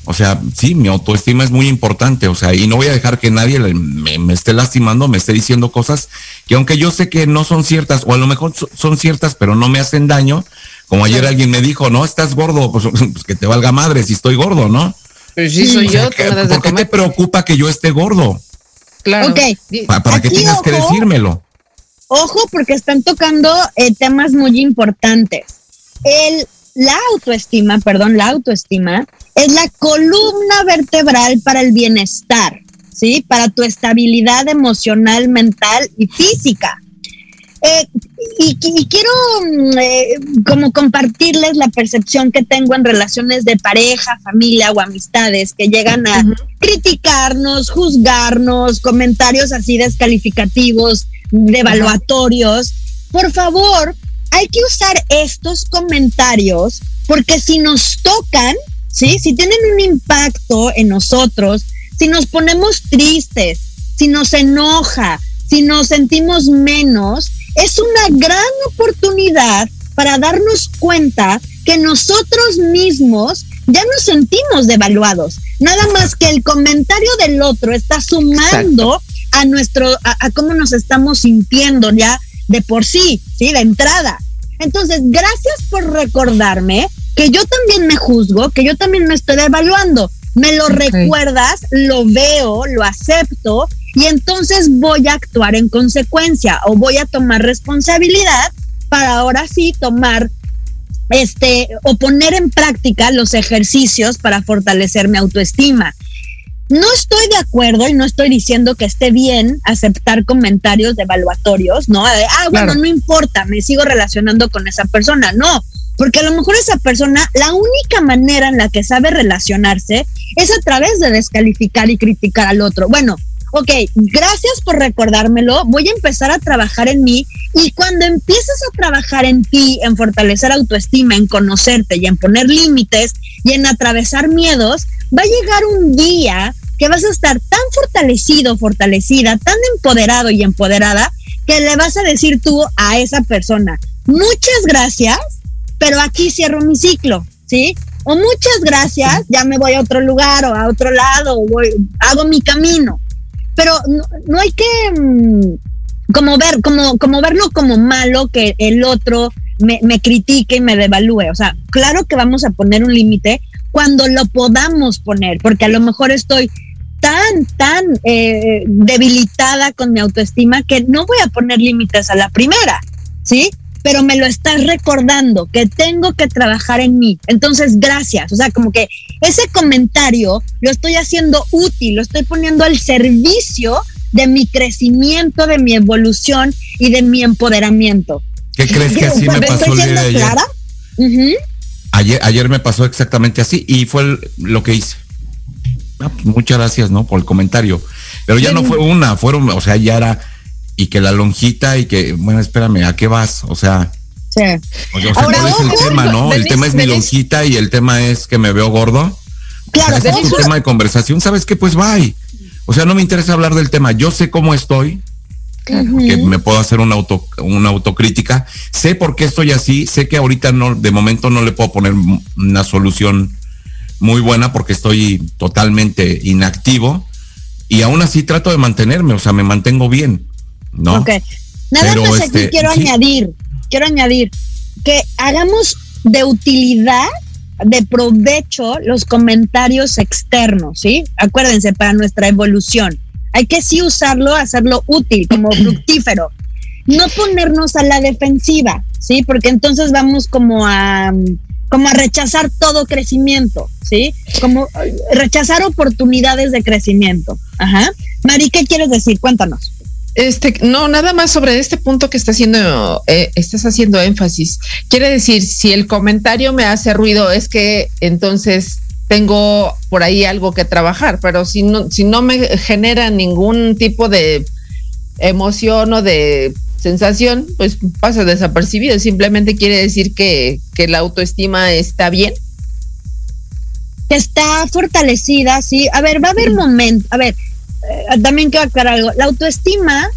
O sea, sí, mi autoestima es muy importante, o sea, y no voy a dejar que nadie le- me, me esté lastimando, me esté diciendo cosas que aunque yo sé que no son ciertas, o a lo mejor so- son ciertas, pero no me hacen daño, como ayer alguien me dijo, no, estás gordo, pues, pues que te valga madre si estoy gordo, ¿no? Pues sí, soy O sea, yo, que- ¿Por qué te preocupa que yo esté gordo? Claro. Ok. Di- Pa- ¿Para, qué Aquí, tengas que ojo. decírmelo? Ojo, porque están tocando eh, temas muy importantes. El, la autoestima, perdón, la autoestima es la columna vertebral para el bienestar, ¿sí? Para tu estabilidad emocional, mental y física. Eh, y, y quiero mm, eh, como compartirles la percepción que tengo en relaciones de pareja, familia o amistades que llegan a criticarnos, juzgarnos, comentarios así descalificativos, devaluatorios. Por favor, hay que usar estos comentarios porque si nos tocan, ¿sí? Si tienen un impacto en nosotros, si nos ponemos tristes, si nos enoja, si nos sentimos menos, es una gran oportunidad para darnos cuenta que nosotros mismos ya nos sentimos devaluados. Nada más que el comentario del otro está sumando a nuestro, a, a cómo nos estamos sintiendo ya de por sí, sí, de entrada. Entonces, gracias por recordarme que yo también me juzgo, que yo también me estoy evaluando. Me lo recuerdas, lo veo, lo acepto y entonces voy a actuar en consecuencia o voy a tomar responsabilidad para ahora sí tomar este o poner en práctica los ejercicios para fortalecer mi autoestima. No estoy de acuerdo y no estoy diciendo que esté bien aceptar comentarios evaluatorios, ¿no? De, ah, bueno, Claro. no importa, me sigo relacionando con esa persona. No, porque a lo mejor esa persona, la única manera en la que sabe relacionarse es a través de descalificar y criticar al otro. Bueno, ok, gracias por recordármelo, voy a empezar a trabajar en mí y cuando empieces a trabajar en ti, en fortalecer autoestima, en conocerte y en poner límites y en atravesar miedos, va a llegar un día que vas a estar tan fortalecido, fortalecida, tan empoderado y empoderada que le vas a decir tú a esa persona, muchas gracias, pero aquí cierro mi ciclo, ¿sí? O muchas gracias, ya me voy a otro lugar o a otro lado, voy, hago mi camino. Pero no, hay que mm, como ver, como, como verlo como malo que el otro me, me critique y me devalúe. O sea, claro que vamos a poner un límite cuando lo podamos poner, porque a lo mejor estoy tan, tan eh, debilitada con mi autoestima que no voy a poner límites a la primera, ¿sí? Pero me lo estás recordando que tengo que trabajar en mí. Entonces, gracias. O sea, como que ese comentario lo estoy haciendo útil, lo estoy poniendo al servicio de mi crecimiento, de mi evolución y de mi empoderamiento. ¿Qué crees que así me ¿Estoy pasó el día de ayer? clara? Ayer, ayer me pasó exactamente así y fue el- lo que hice. Ah, pues, muchas gracias, ¿no? Por el comentario. Pero ya no fue una, fueron, o sea, ya era, y que la lonjita y que, bueno, espérame, ¿a qué vas? O sea, Sí. o sea, ¿cuál es el tema, no? el tema es mi Denise. lonjita y el tema es que me veo gordo. Claro, o sea, ese es un tema de conversación, ¿sabes qué? Pues bye. O sea, no me interesa hablar del tema. Yo sé cómo estoy, que me puedo hacer una auto, una autocrítica. Sé por qué estoy así, sé que ahorita no, de momento no le puedo poner una solución muy buena porque estoy totalmente inactivo y aún así trato de mantenerme, o sea, me mantengo bien, ¿no? Ok. Nada Pero, más aquí este, quiero sí. añadir, quiero añadir que hagamos de utilidad, de provecho los comentarios externos, ¿sí? Acuérdense, para nuestra evolución. Hay que sí usarlo, hacerlo útil, como fructífero. No ponernos a la defensiva, ¿sí? Porque entonces vamos como a como a rechazar todo crecimiento, ¿sí? Como rechazar oportunidades de crecimiento. Ajá. Mari, ¿qué quieres decir? Cuéntanos. Este, no, nada más sobre este punto que está haciendo, eh, estás haciendo énfasis. Quiere decir, si el comentario me hace ruido, es que entonces tengo por ahí algo que trabajar, pero si no, si no me genera ningún tipo de emoción o de sensación, pues pasa desapercibido. Simplemente quiere decir que, que la autoestima está bien. que está fortalecida, sí. A ver, va a haber momentos, a ver, eh, también quiero aclarar algo. La autoestima,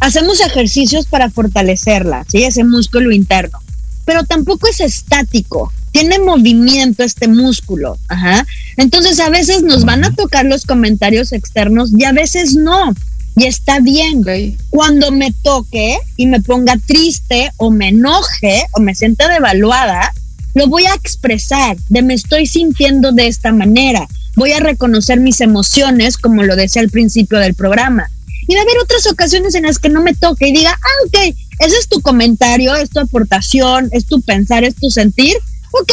hacemos ejercicios para fortalecerla, sí, ese músculo interno, pero tampoco es estático. Tiene movimiento este músculo, ajá. Entonces a veces nos van a tocar los comentarios externos y a veces no. Y está bien. Cuando me toque y me ponga triste o me enoje o me sienta devaluada, lo voy a expresar de me estoy sintiendo de esta manera. Voy a reconocer mis emociones, como lo decía al principio del programa. Y va a haber otras ocasiones en las que no me toque y diga, ah, ok, ese es tu comentario, es tu aportación, es tu pensar, es tu sentir. Ok,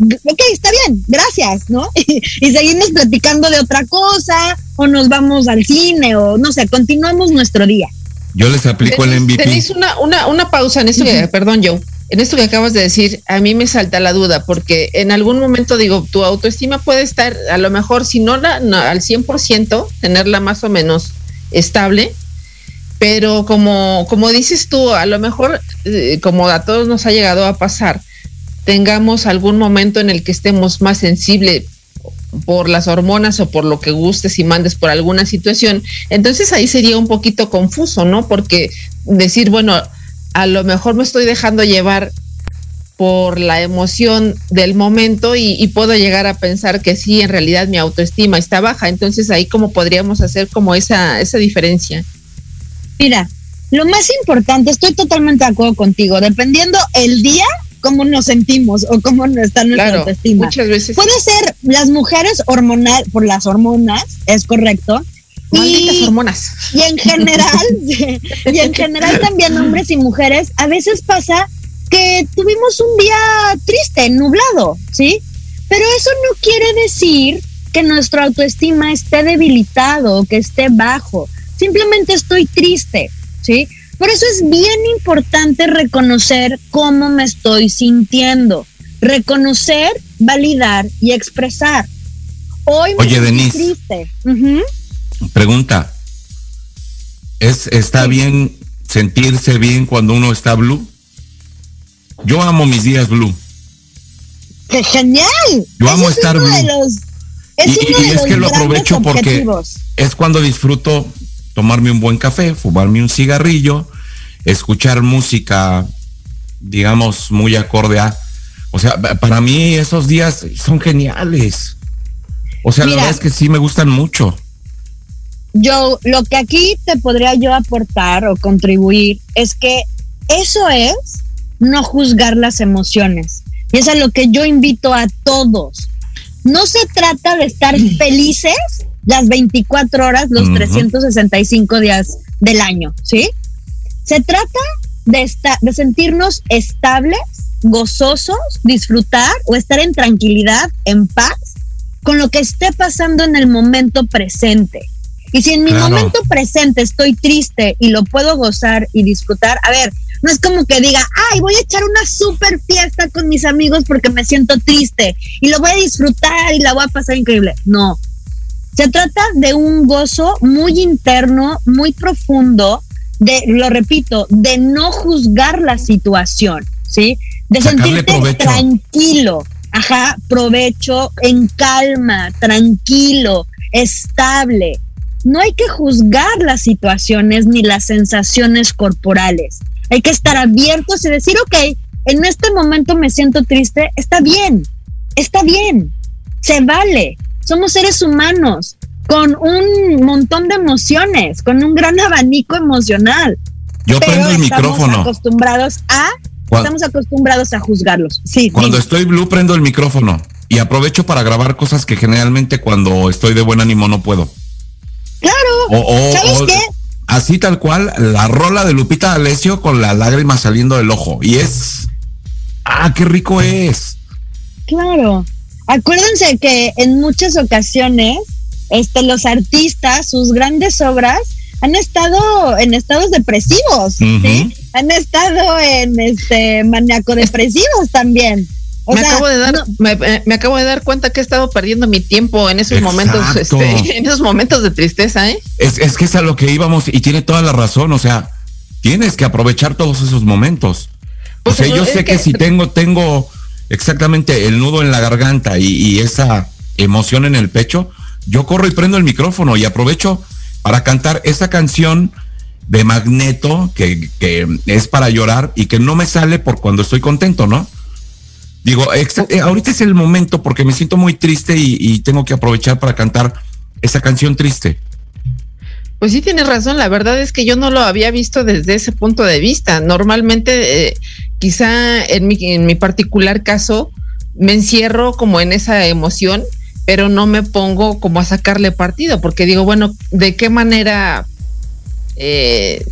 ok, está bien, gracias, ¿no? y seguimos platicando de otra cosa, o nos vamos al cine, o no sé, continuamos nuestro día. Yo les aplico el MVP. Tenéis una, una, una pausa en esto que, perdón, Joe, en esto que acabas de decir, a mí me salta la duda, porque en algún momento digo, tu autoestima puede estar, a lo mejor, si no, la, no al 100%, tenerla más o menos estable, pero como, como dices tú, a lo mejor, eh, como a todos nos ha llegado a pasar, tengamos algún momento en el que estemos más sensibles por las hormonas o por lo que gustes y mandes por alguna situación, entonces ahí sería un poquito confuso, ¿no? Porque decir, bueno, a lo mejor me estoy dejando llevar por la emoción del momento y, y puedo llegar a pensar que sí, en realidad mi autoestima está baja. Entonces ahí como podríamos hacer como esa, esa diferencia. Mira, lo más importante, estoy totalmente de acuerdo contigo, dependiendo el día, cómo nos sentimos o cómo está nuestra Claro, autoestima. muchas veces Puede ser las mujeres hormonal, por las hormonas, es correcto. Malditas hormonas. Y en general, y en general también hombres y mujeres, a veces pasa que tuvimos un día triste, nublado, ¿sí? Pero eso no quiere decir que nuestra autoestima esté debilitado o que esté bajo. Simplemente estoy triste, ¿sí? Por eso es bien importante reconocer cómo me estoy sintiendo. Reconocer, validar y expresar. Hoy me Oye, Denise. triste. Ujú. Pregunta. ¿Es, ¿Está bien sentirse bien cuando uno está blue? Yo amo mis días blue. ¡Qué genial! Yo amo es estar uno blue. de los, es y, uno y de es los que lo aprovecho porque es cuando disfruto tomarme un buen café, fumarme un cigarrillo, escuchar música, digamos, muy acorde a. O sea, pa- para mí esos días son geniales. O sea, Mira. la verdad es que sí me gustan mucho. Yo, lo que aquí te podría yo aportar o contribuir es que eso es no juzgar las emociones. Y es a lo que yo invito a todos. No se trata de estar felices las 24 horas, los Ujú. 365 días del año, ¿sí? Se trata de, esta- de sentirnos estables, gozosos, disfrutar o estar en tranquilidad, en paz, con lo que esté pasando en el momento presente. Y si en mi Claro. momento presente estoy triste y lo puedo gozar y disfrutar, a ver, no es como que diga, ay, voy a echar una super fiesta con mis amigos porque me siento triste y lo voy a disfrutar y la voy a pasar increíble. No, Se trata de un gozo muy interno, muy profundo, de, lo repito, de no juzgar la situación, ¿sí? De Sacarle sentirte provecho. tranquilo, ajá, provecho, en calma, tranquilo, estable. No hay que juzgar las situaciones ni las sensaciones corporales. Hay que estar abiertos y decir, ok, en este momento me siento triste, está bien, está bien, se vale. Somos seres humanos con un montón de emociones, con un gran abanico emocional. Yo Pero prendo el estamos micrófono. acostumbrados a, estamos acostumbrados a juzgarlos. Sí, Cuando estoy blue prendo el micrófono y aprovecho para grabar cosas que generalmente cuando estoy de buen ánimo no puedo. Claro. O, o- ¿Sabes o- qué? así tal cual, la rola de Lupita D'Alessio con las lágrimas saliendo del ojo. Y es. ¡Ah, qué rico es! Claro. Acuérdense que en muchas ocasiones, este, los artistas, sus grandes obras, han estado en estados depresivos, ¿sí? Han estado en este maníaco depresivos también. O me sea, acabo de dar, no- me, acabo de dar cuenta que he estado perdiendo mi tiempo en esos Exacto. momentos, este, en esos momentos de tristeza, ¿eh? Es, es que es a lo que íbamos y tiene toda la razón. O sea, tienes que aprovechar todos esos momentos. O Pues, sea, yo sé que, que- si tengo, tengo exactamente el nudo en la garganta y, y esa emoción en el pecho, yo corro y prendo el micrófono y aprovecho para cantar esa canción de Magneto que, que es para llorar y que no me sale por cuando estoy contento, ¿no? Digo, eh, ahorita es el momento porque me siento muy triste y, y tengo que aprovechar para cantar esa canción triste. Pues sí tienes razón, la verdad es que yo no lo había visto desde ese punto de vista. Normalmente, eh, quizá en mi, en mi particular caso, me encierro como en esa emoción, pero no me pongo como a sacarle partido, porque digo, bueno, ¿de qué manera? eh,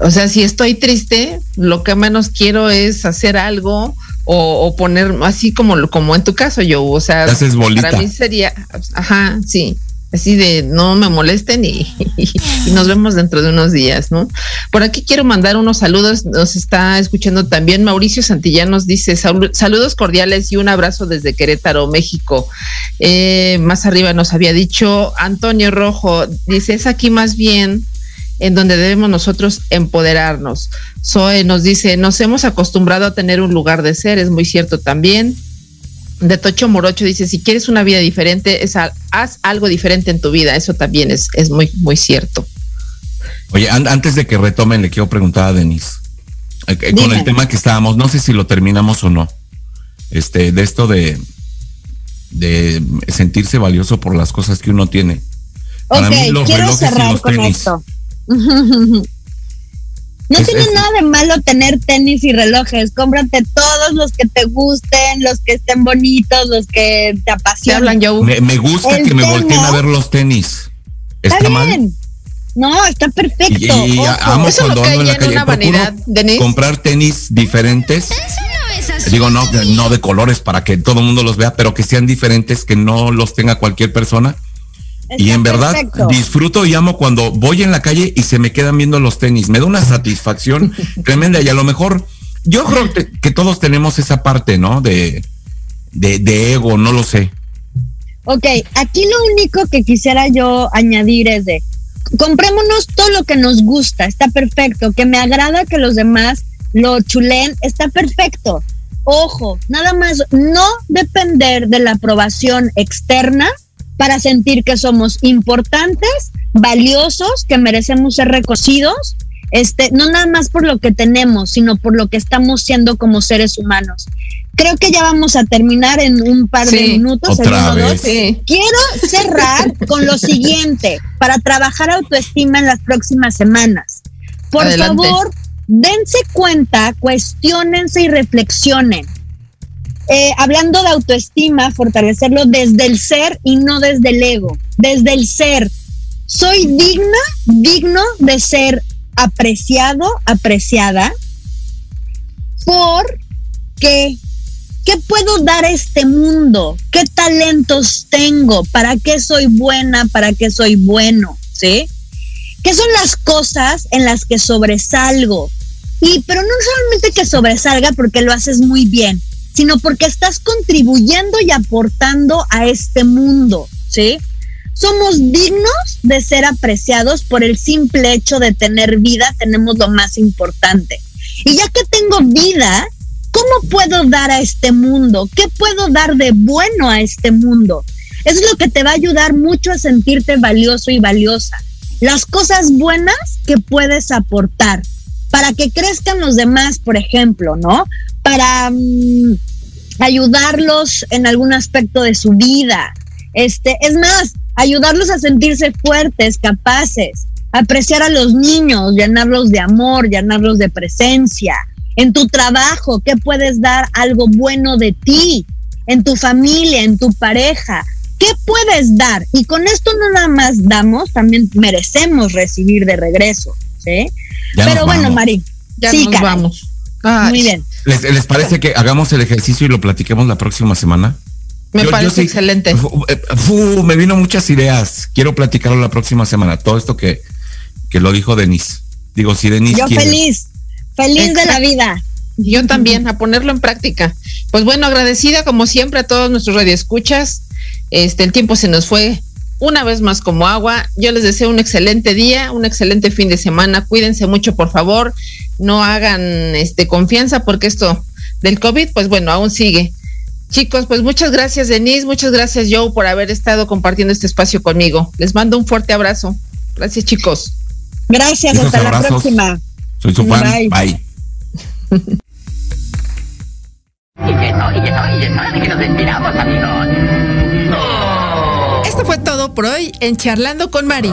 o sea, si estoy triste, lo que menos quiero es hacer algo o, o poner así como, como en tu caso, yo, o sea, Te haces bolita. para mí sería, ajá, sí, así de no me molesten y, y nos vemos dentro de unos días, ¿no? Por aquí quiero mandar unos saludos, nos está escuchando también Mauricio Santillanos, dice "Salu- saludos cordiales y un abrazo desde Querétaro, México. Eh, más arriba nos había dicho Antonio Rojo, dice, es aquí más bien en donde debemos nosotros empoderarnos. Zoe nos dice, nos hemos acostumbrado a tener un lugar de ser, es muy cierto también. De Tocho Morocho dice, si quieres una vida diferente, es haz algo diferente en tu vida, eso también es, es muy, muy cierto. Oye, an- antes de que retomen, le quiero preguntar a Denis. eh, eh, con el tema que estábamos, no sé si lo terminamos o no. Este, de esto de, de sentirse valioso por las cosas que uno tiene. Para ok, mí los quiero relojes y cerrar los con tenis. esto. No Es- tiene es- nada de malo tener tenis y relojes. Cómprate todos los que te gusten, los que estén bonitos, los que te apasionen. Me, me gusta El que me volteen a ver los tenis. Está, ¿Está, mal? bien. No, está perfecto. Y, amo cuando ando en la calle. Procuro comprar tenis diferentes. Digo, no, no de colores para que todo el mundo los vea, pero que sean diferentes, que no los tenga cualquier persona. Y en verdad perfecto. disfruto y amo cuando voy en la calle y se me quedan viendo los tenis. Me da una satisfacción tremenda y a lo mejor yo creo que, que todos tenemos esa parte, ¿no? De, de, de ego, no lo sé. Ok, aquí lo único que quisiera yo añadir es de comprémonos todo lo que nos gusta, está perfecto, que me agrada que los demás lo chulen, está perfecto. Ojo, nada más no depender de la aprobación externa para sentir que somos importantes, valiosos, que merecemos ser reconocidos, este, no nada más por lo que tenemos, sino por lo que estamos siendo como seres humanos. Creo que ya vamos a terminar en un par de Sí. minutos. Otra dos. Sí. Quiero cerrar con lo siguiente, para trabajar autoestima en las próximas semanas. Por Adelante. favor, dense cuenta, cuestionense y reflexionen. Eh, hablando de autoestima, fortalecerlo desde el ser y no desde el ego, desde el ser. Soy digna, digno de ser apreciado, apreciada, porque ¿qué puedo dar a este mundo? ¿Qué talentos tengo? ¿Para qué soy buena? ¿Para qué soy bueno? ¿Sí? ¿Qué son las cosas en las que sobresalgo? Y pero no solamente que sobresalga porque lo haces muy bien, sino porque estás contribuyendo y aportando a este mundo, ¿sí? somos dignos de ser apreciados por el simple hecho de tener vida, tenemos lo más importante. Y ya que tengo vida, ¿cómo puedo dar a este mundo? ¿Qué puedo dar de bueno a este mundo? Es lo que te va a ayudar mucho a sentirte valioso y valiosa. Las cosas buenas que puedes aportar para que crezcan los demás, por ejemplo, ¿no? Para mm, ayudarlos en algún aspecto de su vida. Este, es más, ayudarlos a sentirse fuertes, capaces, apreciar a los niños, llenarlos de amor, llenarlos de presencia. En tu trabajo, ¿qué puedes dar algo bueno de ti? En tu familia, en tu pareja. ¿Qué puedes dar? Y con esto no nada más damos, también merecemos recibir de regreso. ¿sí? Ya Pero bueno, vamos. Mari. Ya sí, nos caray. Muy bien. ¿Les, les parece que hagamos el ejercicio y lo platiquemos la próxima semana? Me Yo- yo parece sí- excelente. Fu- eh, fu, me vino muchas ideas. Quiero platicarlo la próxima semana. Todo esto que, que lo dijo Denise. Digo, si Denise Yo quiere. feliz, feliz de la vida. Yo también, a ponerlo en práctica. Pues bueno, agradecida como siempre a todos nuestros radioescuchas. Este, el tiempo se nos fue una vez más como agua. Yo les deseo un excelente día, un excelente fin de semana. Cuídense mucho, por favor. No hagan este confianza porque esto del COVID, pues bueno, aún sigue. Chicos, pues muchas gracias Denise, muchas gracias Joe por haber estado compartiendo este espacio conmigo. Les mando un fuerte abrazo. Gracias chicos. Gracias, Esos hasta la próxima. Soy su fan. Bye. Bye. Esto fue todo por hoy en Charlando con Mari.